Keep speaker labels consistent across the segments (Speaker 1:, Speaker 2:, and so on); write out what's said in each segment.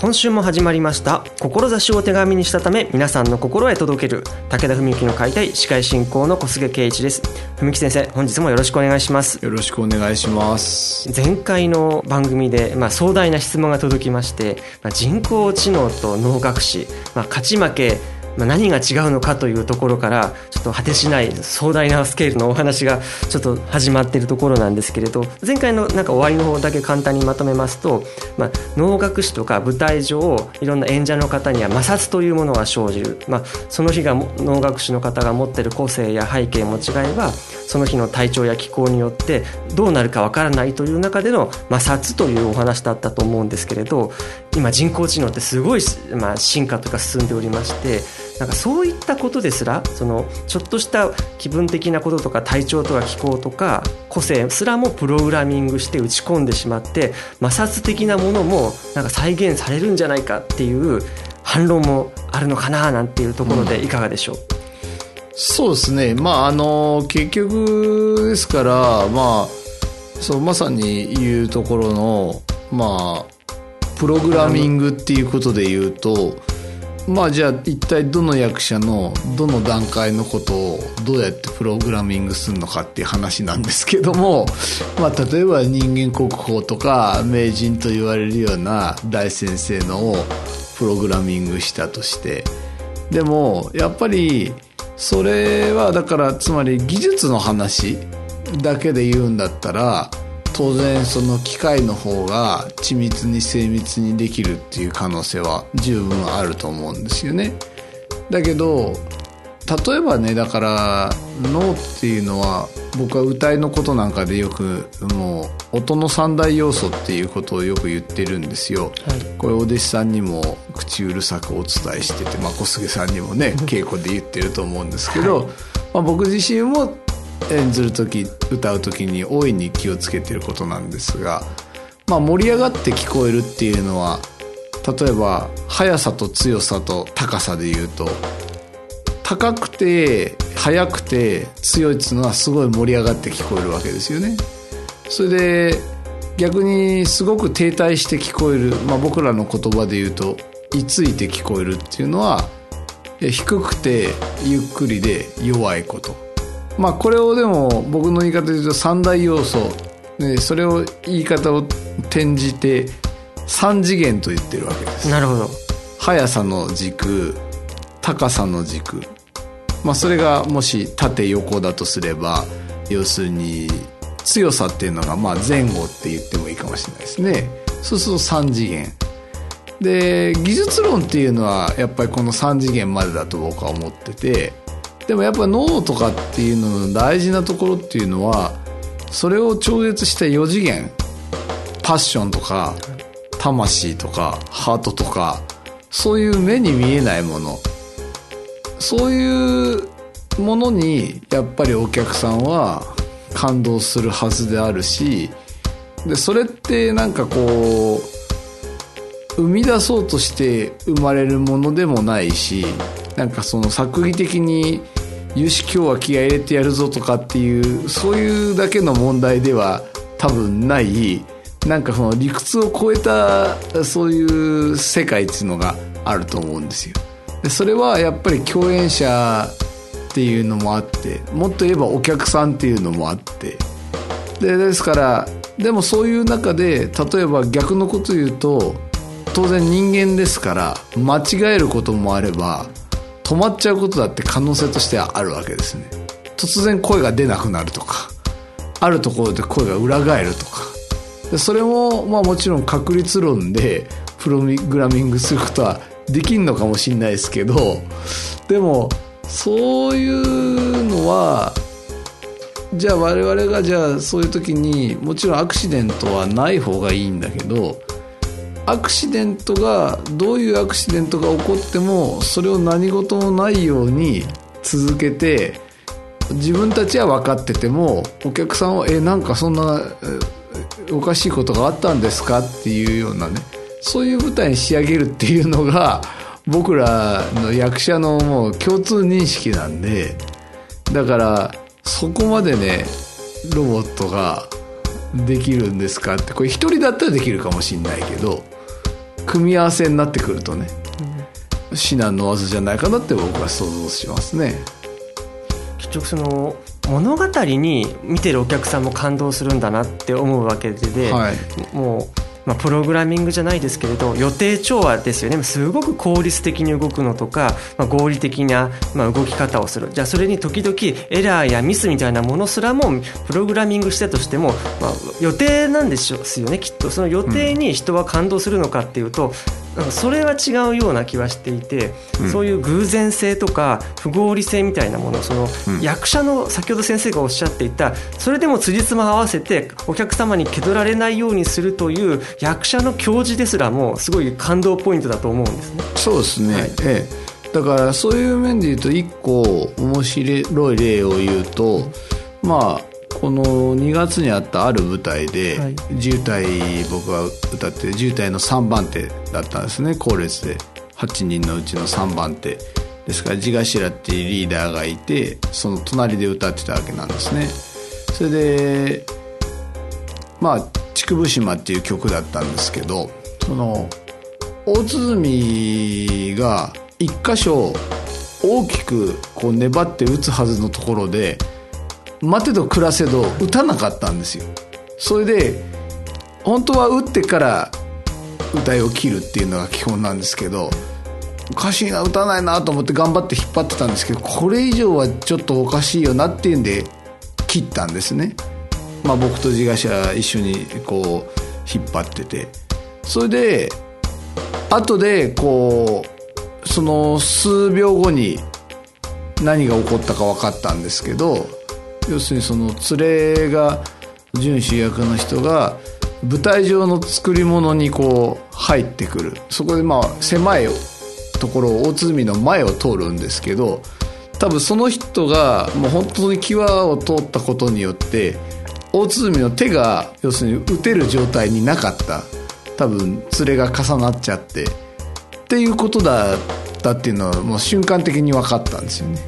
Speaker 1: 今週も始まりました。志を手紙にしたため皆さんの心へ届ける。武田文幸の解体司会進行の小菅圭一です。文幸先生本日もよろしくお願いします。
Speaker 2: よろしくお願いします。
Speaker 1: 前回の番組で、まあ、壮大な質問が届きまして、まあ、人工知能と脳学士、まあ、勝ち負けまあ、何が違うのかというところからちょっと果てしない壮大なスケールのお話がちょっと始まっているところなんですけれど前回のなんか終わりの方だけ簡単にまとめますと、まあ、能楽師とか舞台上いろんな演者の方には摩擦というものが生じる、まあ、その日が能楽師の方が持っている個性や背景も違えばその日の体調や気候によってどうなるかわからないという中での摩擦というお話だったと思うんですけれど今人工知能ってすごい、まあ、進化とか進んでおりましてなんかそういったことですらそのちょっとした気分的なこととか体調とか気候とか個性すらもプログラミングして打ち込んでしまって摩擦的なものもなんか再現されるんじゃないかっていう反論もあるのかななんていうところでいかがでしょう、うん、
Speaker 2: そうですね。まああの結局ですからまあそうまさに言うところのまあプログラミングっていうことで言うと、まあじゃあ一体どの役者のどの段階のことをどうやってプログラミングするのかっていう話なんですけども、まあ例えば人間国宝とか名人と言われるような大先生のをプログラミングしたとして、でもやっぱりそれはだからつまり技術の話だけで言うんだったら当然その機械の方が緻密に精密にできるっていう可能性は十分あると思うんですよね。だけど例えばねだから脳っていうのは僕は歌いのことなんかでよくもう音の三大要素っていうことをよく言ってるんですよ、はい、これお弟子さんにも口うるさくお伝えしてて、まあ、小菅さんにもね稽古で言ってると思うんですけど、はい、まあ、僕自身も演ずる時歌う時に大いに気をつけてることなんですが、まあ、盛り上がって聞こえるっていうのは例えば速さと強さと高さで言うと高くて速くて強いっていうのはすごい盛り上がって聞こえるわけですよね。それで逆にすごく停滞して聞こえる、まあ、僕らの言葉で言うといついて聞こえるっていうのは低くてゆっくりで弱いこと。まあこれをでも僕の言い方で言うと三大要素、ね、それを言い方を転じて三次元と言ってるわけです。
Speaker 1: なるほど。
Speaker 2: 速さの軸高さの軸。まあそれがもし縦横だとすれば要するに強さっていうのがまあ前後って言ってもいいかもしれないですね。そうすると3次元。で技術論っていうのはやっぱりこの3次元までだと僕は思っててでもやっぱ脳とかっていうのの大事なところっていうのはそれを超越した4次元パッションとか魂とかハートとかそういう目に見えないもの。そういうものにやっぱりお客さんは感動するはずであるしでそれってなんかこう生み出そうとして生まれるものでもないしなんかその作為的によし今日は気合入れてやるぞとかっていうそういうだけの問題では多分ないなんかその理屈を超えたそういう世界っていうのがあると思うんですよ。でそれはやっぱり共演者っていうのもあってもっと言えばお客さんっていうのもあってでですからでもそういう中で例えば逆のこと言うと当然人間ですから間違えることもあれば止まっちゃうことだって可能性としてはあるわけですね。突然声が出なくなるとかあるところで声が裏返るとか。でそれも、まあもちろん確率論でプログラミングすることはできんのかもしれないですけど、でも、そういうのは、じゃあ我々がじゃあそういう時にもちろんアクシデントはない方がいいんだけどアクシデントがどういうアクシデントが起こってもそれを何事もないように続けて自分たちは分かっててもお客さんは「えなんかそんなおかしいことがあったんですか?」っていうようなねそういう舞台に仕上げるっていうのが僕らの役者のもう共通認識なんでだからそこまでねロボットができるんですかってこれ一人だったらできるかもしんないけど組み合わせになってくるとね、うん、至難の技じゃないかなって僕は想像しますね。
Speaker 1: 結局その物語に見てるお客さんも感動するんだなって思うわけで、はい、もうまあ、プログラミングじゃないですけれど予定調和ですよね。すごく効率的に動くのとか、まあ、合理的な、まあ、動き方をする。じゃあそれに時々エラーやミスみたいなものすらもプログラミングしたとしても、まあ、予定なんですよねきっと。その予定に人は感動するのかっていうと、それは違うような気はしていて、うん、そういう偶然性とか不合理性みたいなものその役者の先ほど先生がおっしゃっていたそれでも辻褄合わせてお客様に気取られないようにするという役者の教示ですらもすごい感動ポイントだと思うんですね。
Speaker 2: そうですね、はい、ええ、だからそういう面で言うと一個面白い例を言うとまあこの2月にあったある舞台で、はい、渋滞僕が歌って渋滞の3番手だったんですね。後列で。8人のうちの3番手。ですから地頭っていうリーダーがいてその隣で歌ってたわけなんですね。それでまあ「竹生島」っていう曲だったんですけどその大鼓が一箇所大きくこう粘って打つはずのところで待てど暮らせど打たなかったんですよ。それで本当は打ってから歌いを切るっていうのが基本なんですけどおかしいな打たないなと思って頑張って引っ張ってたんですけどこれ以上はちょっとおかしいよなっていうんで切ったんですね。まあ僕と自家車一緒にこう引っ張ってて。それで後でこうその数秒後に何が起こったか分かったんですけど要するにその連れが準主役の人が舞台上の作り物にこう入ってくる。そこでまあ狭いところ大鼓の前を通るんですけど多分その人がもう本当に際を通ったことによって大鼓の手が要するに打てる状態になかった。多分連れが重なっちゃって。っていうことだったっていうのはもう瞬間的に分かったんですよね。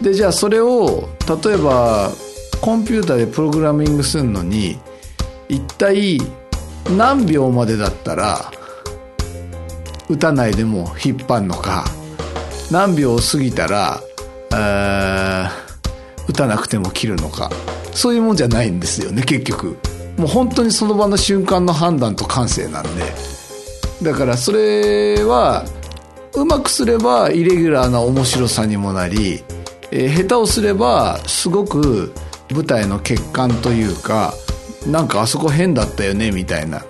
Speaker 2: でじゃあそれを例えばコンピューターでプログラミングするのに一体何秒までだったら打たないでも引っ張るのか。何秒過ぎたら打たなくても切るのか。そういうもんじゃないんですよね結局。もう本当にその場の瞬間の判断と感性なんで。だからそれはうまくすればイレギュラーな面白さにもなりえー、下手をすればすごく舞台の欠陥というかなんかあそこ変だったよねみたいな。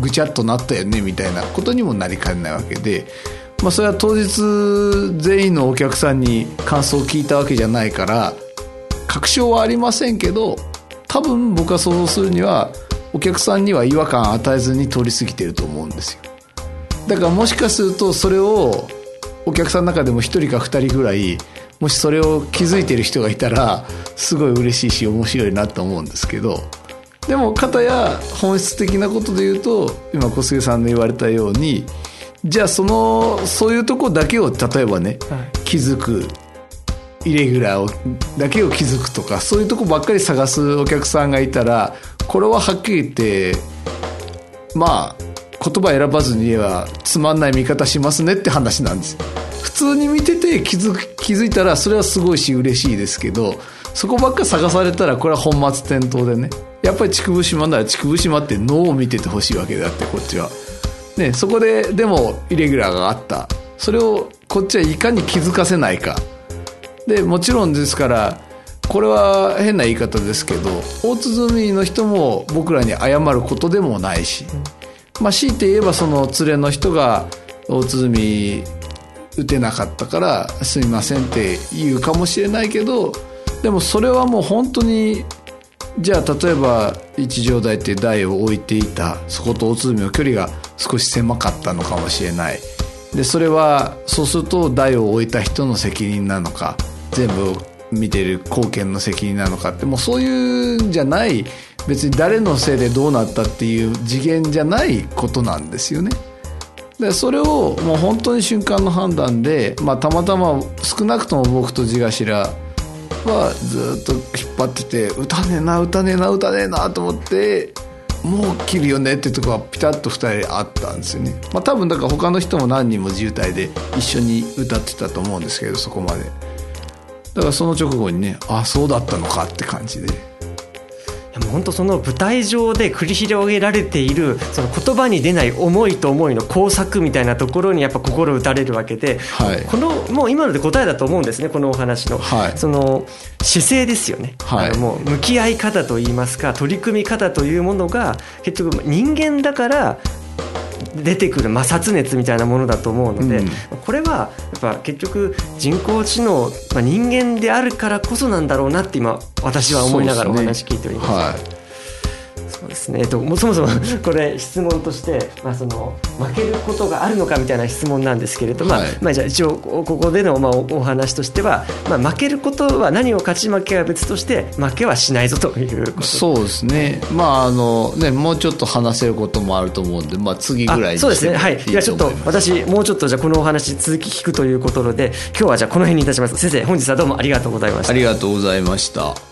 Speaker 2: ぐちゃっとなったよねみたいな。ことにもなりかねないわけで、まあ、それは当日全員のお客さんに感想を聞いたわけじゃないから確証はありませんけど多分僕が想像するにはお客さんには違和感与えずに通り過ぎてると思うんですよ。だからもしかするとそれをお客さんの中でも1人か2人ぐらいもしそれを気づいてる人がいたらすごい嬉しいし面白いなと思うんですけど。でも片や本質的なことで言うと今小菅さんの言われたようにじゃあそのそういうとこだけを例えばね、はい、気づくイレギュラーをだけを気づくとかそういうとこばっかり探すお客さんがいたらこれははっきり言ってまあ言葉選ばずに言えばつまんない見方しますねって話なんです普通に見てて気づ気づいたらそれはすごいし嬉しいですけどそこばっか探されたらこれは本末転倒でね。やっぱり竹生島なら竹生島って脳を見ててほしいわけであってこっちは。ね、そこででもイレギュラーがあった。それをこっちはいかに気づかせないか。でもちろんですからこれは変な言い方ですけど大鼓の人も僕らに謝ることでもないし、まあ、強いて言えばその連れの人が大鼓打てなかったからすみませんって言うかもしれないけどでもそれはもう本当にじゃあ例えば一条台って台を置いていたそこと大鼓の距離が少し狭かったのかもしれないでそれはそうすると台を置いた人の責任なのか全部見てる貢献の責任なのかってもうそういうんじゃない別に誰のせいでどうなったっていう次元じゃないことなんですよね。でそれをもう本当に瞬間の判断で、まあ、たまたま少なくとも僕と地頭はずっと引っ張ってて「歌ねえな歌ねえな歌ねえな」と思ってもう切るよねってとこはピタッと2人あったんですよね、まあ、多分だから他の人も何人も渋滞で一緒に歌ってたと思うんですけどそこまで。だからその直後にねあそうだったのかって感じで。
Speaker 1: 本当その舞台上で繰り広げられているその言葉に出ない思いと思いの交錯みたいなところにやっぱ心打たれるわけで、はい、このもう今ので答えだと思うんですねこのお話の、はい、その姿勢ですよね、はい、あのもう向き合い方といいますか取り組み方というものが結局人間だから出てくる摩擦熱みたいなものだと思うので、うん、これはやっぱ結局人工知能、まあ、人間であるからこそなんだろうなって今私は思いながらお話聞いております。ですね、えっと、もそもそも これ質問として、まあ、その負けることがあるのかみたいな質問なんですけれども、はい、まあ、じゃあ一応ここでのまあお話としては、まあ、負けることは何を勝ち負けは別として負けはしないぞということ。
Speaker 2: そうですね,、まああのねもうちょっと話せることもあると思うんで、まあ、次ぐらいに
Speaker 1: そうですね。はい。いやちょっと私もうちょっとじゃこのお話続き聞くということで今日はじゃこの辺にいたします。先生本日はどうもありがとうございました。
Speaker 2: ありがとうございました